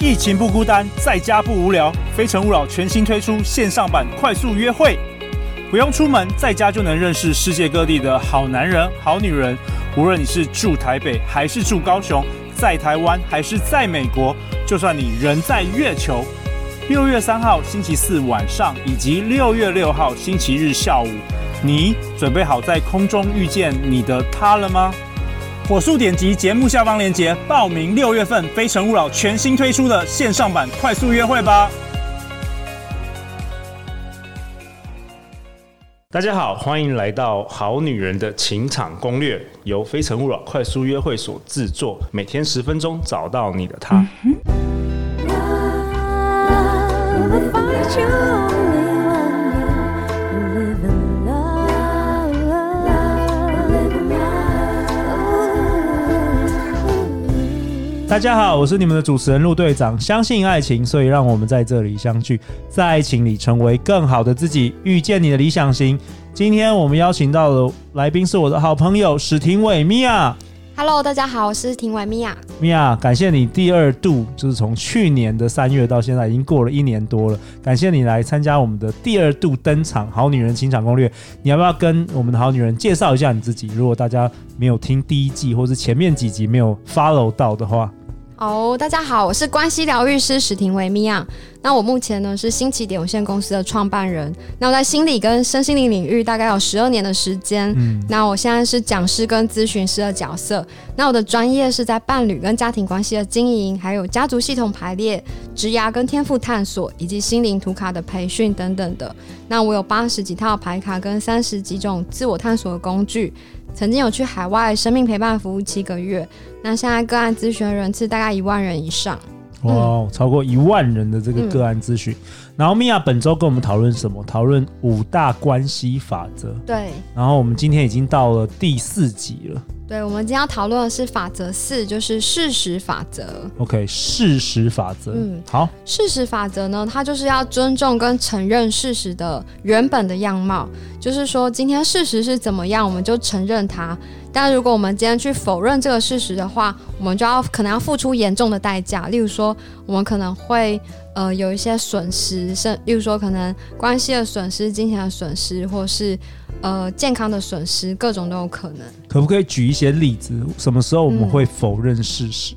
疫情不孤单，在家不无聊。非诚勿扰全新推出线上版快速约会，不用出门，在家就能认识世界各地的好男人、好女人。无论你是住台北还是住高雄，在台湾还是在美国，就算你人在月球。六月三号星期四晚上，以及六月六号星期日下午，你准备好在空中遇见你的他了吗？火速点击节目下方链接报名六月份《非诚勿扰》全新推出的线上版快速约会吧！大家好，欢迎来到《好女人的情场攻略》，由《非诚勿扰》快速约会所制作，每天十分钟，找到你的他。嗯大家好，我是你们的主持人陆队长。相信爱情，所以让我们在这里相聚，在爱情里成为更好的自己，遇见你的理想型。今天我们邀请到的来宾是我的好朋友史廷伟米娅。Hello，大家好，我是庭玮米娅。米娅，感谢你第二度，就是从去年的三月到现在，已经过了一年多了。感谢你来参加我们的第二度登场《好女人情场攻略》。你要不要跟我们的好女人介绍一下你自己？如果大家没有听第一季，或是前面几集没有 follow 到的话。好，oh, 大家好，我是关系疗愈师史婷维米娅。那我目前呢是新起点有限公司的创办人。那我在心理跟身心灵领域大概有十二年的时间。嗯，那我现在是讲师跟咨询师的角色。那我的专业是在伴侣跟家庭关系的经营，还有家族系统排列、职涯跟天赋探索，以及心灵图卡的培训等等的。那我有八十几套牌卡跟三十几种自我探索的工具。曾经有去海外生命陪伴服务七个月，那现在个案咨询的人次大概一万人以上，哇，嗯、超过一万人的这个个案咨询。嗯、然后米娅本周跟我们讨论什么？讨论五大关系法则。对。然后我们今天已经到了第四集了。对，我们今天要讨论的是法则四，就是事实法则。OK，事实法则。嗯，好。事实法则呢，它就是要尊重跟承认事实的原本的样貌，就是说今天事实是怎么样，我们就承认它。但如果我们今天去否认这个事实的话，我们就要可能要付出严重的代价。例如说，我们可能会呃有一些损失，甚例如说可能关系的损失、金钱的损失，或是。呃，健康的损失，各种都有可能。可不可以举一些例子？什么时候我们会否认事实？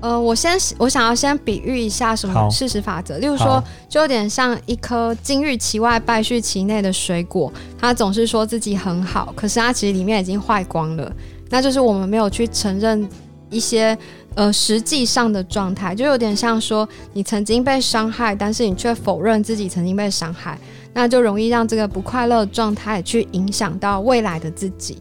嗯、呃，我先，我想要先比喻一下什么事实法则。例如说，就有点像一颗金玉其外，败絮其内的水果，它总是说自己很好，可是它其实里面已经坏光了。那就是我们没有去承认一些呃实际上的状态，就有点像说你曾经被伤害，但是你却否认自己曾经被伤害。那就容易让这个不快乐状态去影响到未来的自己。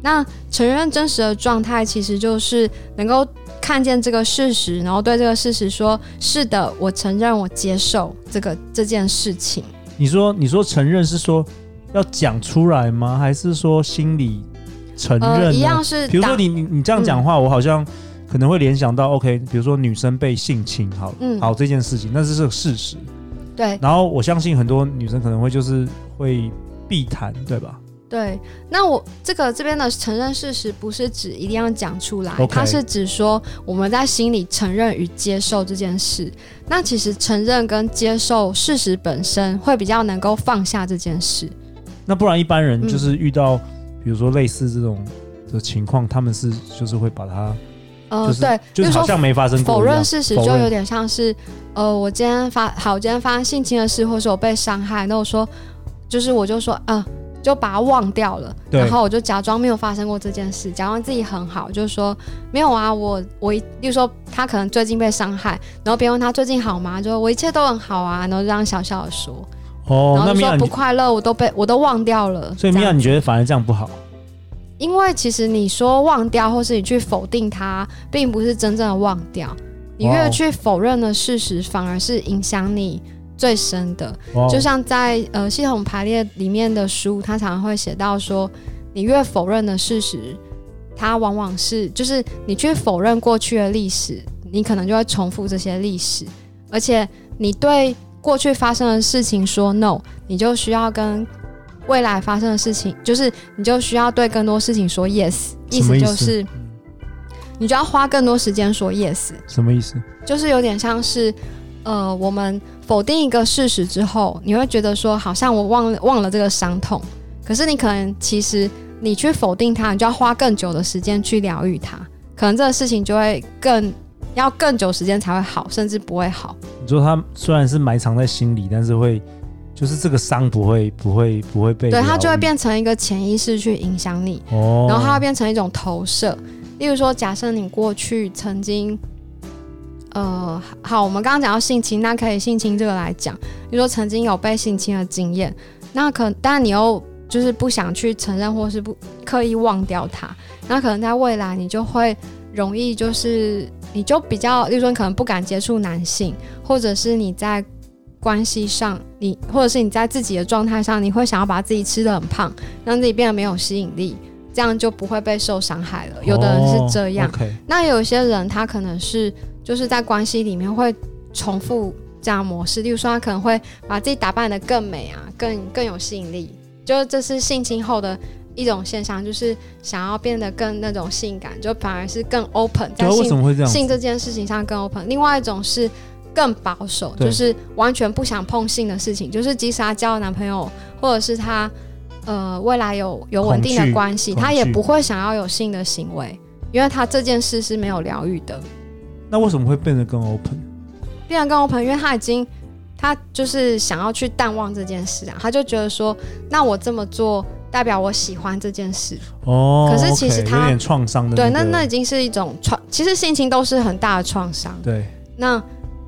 那承认真实的状态，其实就是能够看见这个事实，然后对这个事实说：“是的，我承认，我接受这个这件事情。”你说，你说承认是说要讲出来吗？还是说心里承认？呃，一样是。比如说你你你这样讲话，嗯，我好像可能会联想到，OK，比如说女生被性侵，好，嗯，好这件事情，那是这个事实。对，然后我相信很多女生可能会就是会避谈，对吧？对，那我这个这边的承认事实，不是指一定要讲出来，Okay. 它是指说我们在心里承认与接受这件事。那其实承认跟接受事实本身，会比较能够放下这件事。那不然一般人就是遇到，嗯、比如说类似这种的情况，他们是就是会把它。呃，对，就是好像没发生过。否认事实就有点像是，呃，我今天发好，我今天发生性侵的事，或是我被伤害，那我说，就是我就说，嗯、呃，就把它忘掉了，然后我就假装没有发生过这件事，假装自己很好，就是说没有啊，我我，例如说他可能最近被伤害，然后别人问他最近好吗？就说我一切都很好啊，然后这样小小的说，哦，然后就说不快乐，我都被我都忘掉了。所以米娅，你觉得反而这样不好？因为其实你说忘掉，或是你去否定它，并不是真正的忘掉。你越去否认的事实，反而是影响你最深的。Wow. 就像在呃系统排列里面的书，它常常会写到说，你越否认的事实，它往往是就是你去否认过去的历史，你可能就会重复这些历史。而且你对过去发生的事情说 no，你就需要跟。未来发生的事情，就是你就需要对更多事情说 yes，意思就是，你就要花更多时间说 yes。什么意思？就是有点像是，呃，我们否定一个事实之后，你会觉得说，好像我忘了忘了这个伤痛，可是你可能其实你去否定它，你就要花更久的时间去疗愈它，可能这个事情就会更要更久时间才会好，甚至不会好。你说他虽然是埋藏在心里，但是会。就是这个伤不会不会不会被，对，它就会变成一个潜意识去影响你，哦，然后它会变成一种投射。例如说，假设你过去曾经，呃，好，我们刚刚讲到性侵，那可以性侵这个来讲，比如说曾经有被性侵的经验，那可但你又就是不想去承认，或是不刻意忘掉它，那可能在未来你就会容易就是你就比较，例如说你可能不敢接触男性，或者是你在。关系上，你或者是你在自己的状态上，你会想要把自己吃的很胖，让自己变得没有吸引力，这样就不会被受伤害了。有的人是这样，那有些人他可能是就是在关系里面会重复这样模式，例如说他可能会把自己打扮得更美啊，更更有吸引力，就这是性侵后的一种现象，就是想要变得更那种性感，就反而是更 open，在性性这件事情上更 open。另外一种是。更保守，就是完全不想碰性的事情。就是即使她交了男朋友，或者是她呃未来有有稳定的关系，她也不会想要有性的行为，因为她这件事是没有疗愈的。那为什么会变得更 open？变得更 open，因为她已经他就是想要去淡忘这件事啊，他就觉得说，那我这么做代表我喜欢这件事哦。可是其实他有点创伤的，对，那那已经是一种创，其实性侵都是很大的创伤。对，那。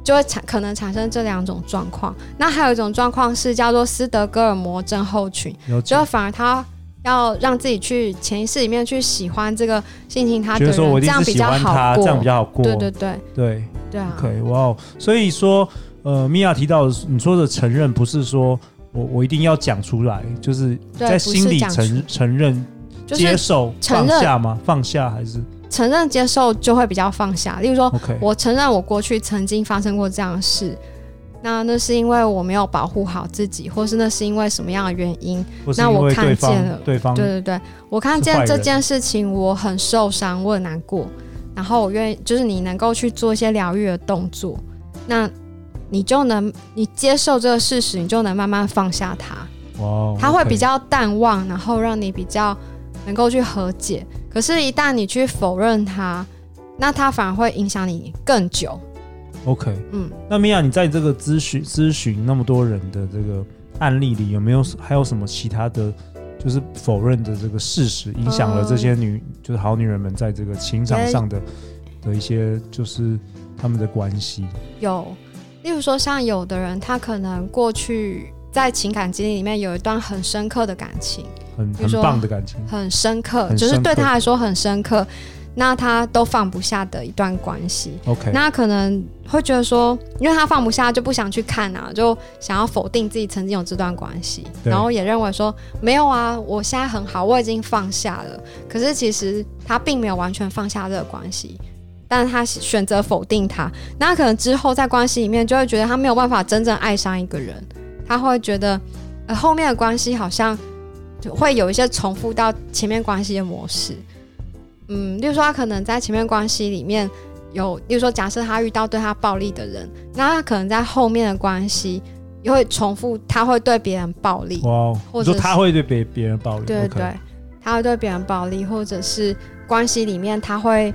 就会产可能产生这两种状况，那还有一种状况是叫做斯德哥尔摩症候群，就反而他要让自己去潜意识里面去喜欢这个性情他的人，这样比较好过，这样比较好过，对对对对对啊。可以哇哦，所以说，呃，米娅提到你说的承认，不是说我我一定要讲出来，就是在心里承承认、接受、放下吗？放下还是？承认、接受就会比较放下。例如说.我承认我过去曾经发生过这样的事，那那是因为我没有保护好自己，或是那是因为什么样的原因？那我看见了，对方，对对对，我看见这件事情，我很受伤，我很难过。然后我愿意，就是你能够去做一些疗愈的动作，那你就能，你接受这个事实，你就能慢慢放下它。哇，它会比较淡忘，然后让你比较能够去和解。可是，一旦你去否认它，那它反而会影响你更久。OK，嗯，那米娅，你在这个咨询咨询那么多人的这个案例里，有没有还有什么其他的，就是否认的这个事实，影响了这些女、呃，就是好女人们在这个情场上的的一些，就是他们的关系？有，例如说，像有的人，他可能过去在情感经历里面有一段很深刻的感情。很很棒的感情，很深刻，就是对他来说很深刻，那他都放不下的一段关系。OK，那可能会觉得说，因为他放不下，就不想去看啊，就想要否定自己曾经有这段关系，然后也认为说没有啊，我现在很好，我已经放下了。可是其实他并没有完全放下这个关系，但是他选择否定他，那可能之后在关系里面就会觉得他没有办法真正爱上一个人，他会觉得呃后面的关系好像。就会有一些重复到前面关系的模式，嗯，例如说他可能在前面关系里面有，例如说假设他遇到对他暴力的人，那他可能在后面的关系也会重复，他会对别人暴力，哇，或者说他会对别别人暴力，对对对他会对别人暴力，或者是关系里面他会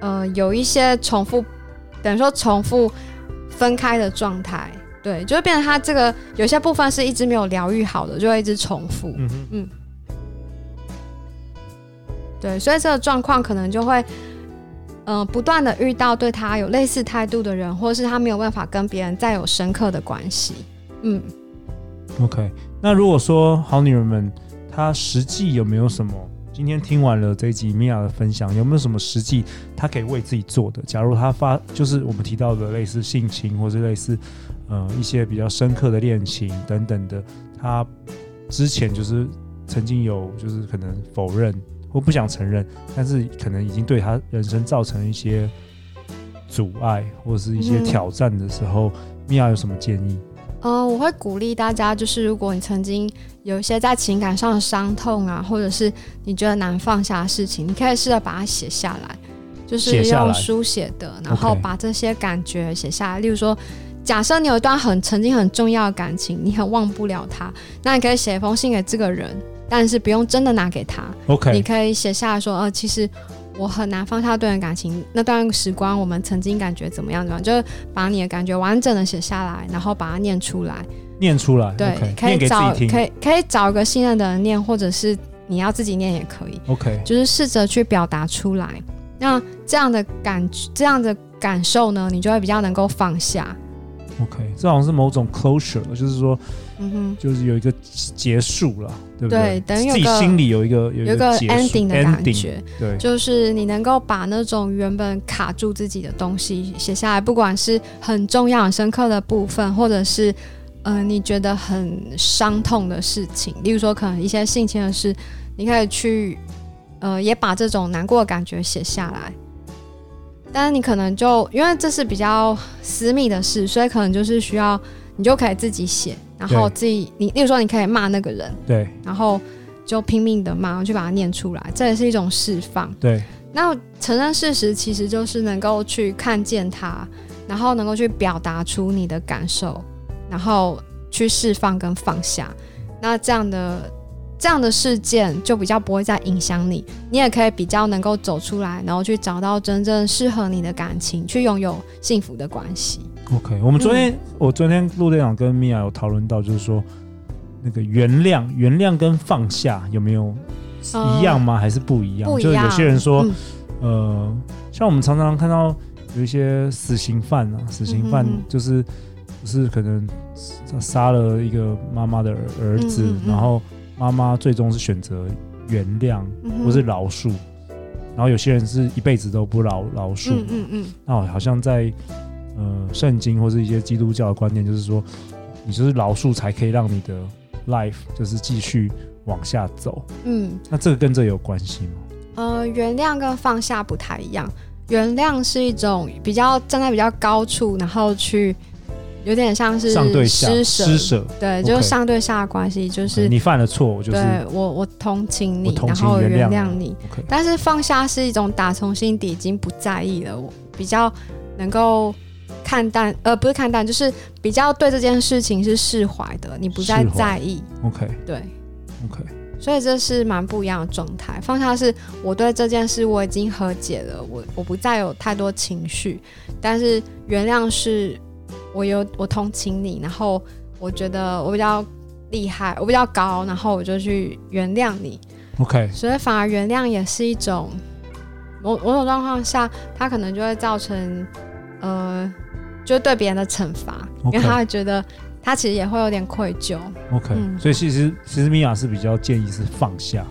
呃有一些重复，等于说重复分开的状态。对，就会变成他这个有些部分是一直没有疗愈好的，就会一直重复。嗯嗯。对，所以这个状况可能就会，嗯、呃，不断的遇到对他有类似态度的人，或是他没有办法跟别人再有深刻的关系。嗯。OK，那如果说好女人们，她实际有没有什么？今天听完了这一集米娅的分享，有没有什么实际她可以为自己做的？假如她发，就是我们提到的类似性侵，或是类似。呃，一些比较深刻的恋情等等的，他之前就是曾经有，就是可能否认或不想承认，但是可能已经对他人生造成一些阻碍或者是一些挑战的时候，米、嗯、娅有什么建议？呃，我会鼓励大家，就是如果你曾经有一些在情感上的伤痛啊，或者是你觉得难放下的事情，你可以试着把它写下来。就是用书写的，然后把这些感觉写下来。例如说，假设你有一段很曾经很重要的感情，你很忘不了他，那你可以写一封信给这个人，但是不用真的拿给他。OK，你可以写下来说，呃，其实我很难放下对人感情，那段时光我们曾经感觉怎么样怎么样，就是把你的感觉完整的写下来，然后把它念出来。念出来，对，okay, 可以找，可以可以找一个信任的人念，或者是你要自己念也可以。OK，就是试着去表达出来。那这样的感，这样的感受呢，你就会比较能够放下。OK，这好像是某种 closure，就是说，嗯哼，就是有一个结束了，对不对？对，等于自己心里有一个有一个 ending 的感觉。对，就是你能够把那种原本卡住自己的东西写下来，不管是很重要、很深刻的部分，或者是。嗯、呃，你觉得很伤痛的事情，例如说可能一些性侵的事，你可以去，呃，也把这种难过的感觉写下来。但是你可能就因为这是比较私密的事，所以可能就是需要你就可以自己写，然后自己你，例如说你可以骂那个人，对，然后就拼命的骂，去把它念出来，这也是一种释放。对，那承认事实其实就是能够去看见它，然后能够去表达出你的感受。然后去释放跟放下，那这样的这样的事件就比较不会再影响你，你也可以比较能够走出来，然后去找到真正适合你的感情，去拥有幸福的关系。OK，我们昨天、嗯、我昨天陆队长跟米娅有讨论到，就是说那个原谅，原谅跟放下有没有一样吗？呃、还是不一样？就是有些人说，嗯、呃，像我们常常看到有一些死刑犯啊，死刑犯就是。是可能杀了一个妈妈的儿子，然后妈妈最终是选择原谅不是饶恕，然后有些人是一辈子都不饶饶恕。嗯嗯嗯。那好像在呃圣经或是一些基督教的观念，就是说你就是饶恕才可以让你的 life 就是继续往下走。嗯。那这个跟这有关系吗？呃，原谅跟放下不太一样。原谅是一种比较站在比较高处，然后去。有点像是上对下施舍，对，就是上对下的关系，就是你犯了错，我就是对我我同情你，然后原谅你。但是放下是一种打从心底已经不在意了，我比较能够看淡，呃，不是看淡，就是比较对这件事情是释怀的，你不再在意。OK，对，OK，所以这是蛮不一样的状态。放下是我对这件事我已经和解了，我我不再有太多情绪，但是原谅是。我有我同情你，然后我觉得我比较厉害，我比较高，然后我就去原谅你。OK，所以反而原谅也是一种某某种状况下，他可能就会造成呃，就对别人的惩罚.因为他会觉得他其实也会有点愧疚。OK，嗯，所以其实其实米娅是比较建议是放下，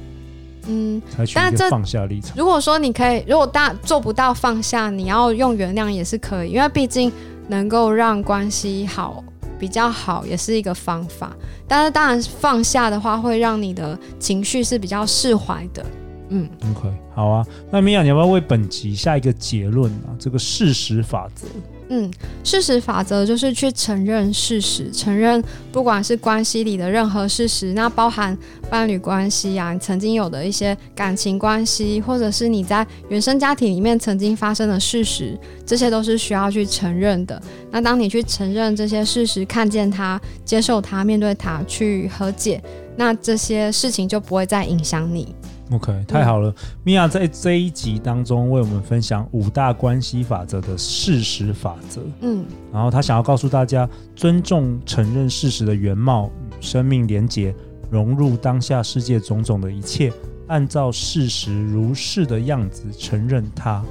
嗯，采取一个放下立场。如果说你可以，如果大做不到放下，你要用原谅也是可以，因为毕竟。能够让关系好比较好，也是一个方法。但是当然放下的话，会让你的情绪是比较释怀的。嗯，OK，好啊。那米娅，你要不要为本集下一个结论啊？这个事实法则。嗯，事实法则就是去承认事实，承认不管是关系里的任何事实，那包含伴侣关系啊，曾经有的一些感情关系，或者是你在原生家庭里面曾经发生的事实，这些都是需要去承认的。那当你去承认这些事实，看见它，接受它，面对它，去和解，那这些事情就不会再影响你。OK，太好了。米娅在这一集当中为我们分享五大关系法则的事实法则。嗯，然后他想要告诉大家，尊重、承认事实的原貌，与生命连结，融入当下世界种种的一切，按照事实如是的样子承认它。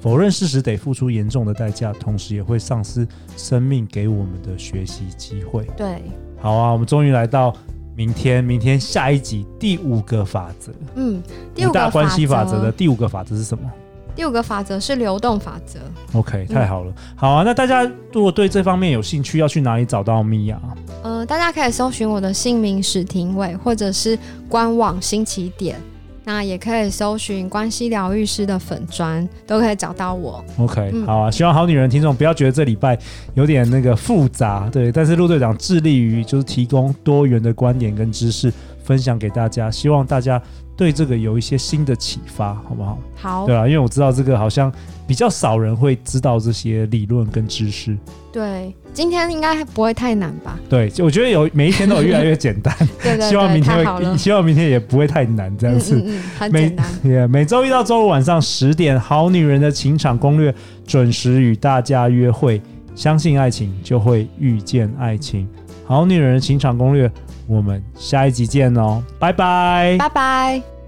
否认事实得付出严重的代价，同时也会丧失生命给我们的学习机会。对，好啊，我们终于来到。明天，明天下一集第五个法则，嗯，第五个大关系法则的第五个法则是什么？第五个法则是流动法则。OK，太好了，嗯，好啊。那大家如果对这方面有兴趣，要去哪里找到米娅？呃，大家可以搜寻我的姓名史廷伟，或者是官网新起点。那也可以搜寻关系疗愈师的粉砖，都可以找到我。OK，、嗯、好啊，希望好女人听众不要觉得这礼拜有点那个复杂，对。但是陆队长致力于就是提供多元的观点跟知识。分享给大家，希望大家对这个有一些新的启发，好不好？好，对啊，因为我知道这个好像比较少人会知道这些理论跟知识。对，今天应该不会太难吧？对，我觉得有每一天都有越来越简单。对，对，对，希望明天会，希望明天也不会太难，这样子。嗯，嗯，嗯，很简单。每，yeah, 每周一到周五晚上十点，《好女人的情场攻略》准时与大家约会。相信爱情，就会遇见爱情。好女人的情场攻略，我们下一集见哦，拜拜，拜拜。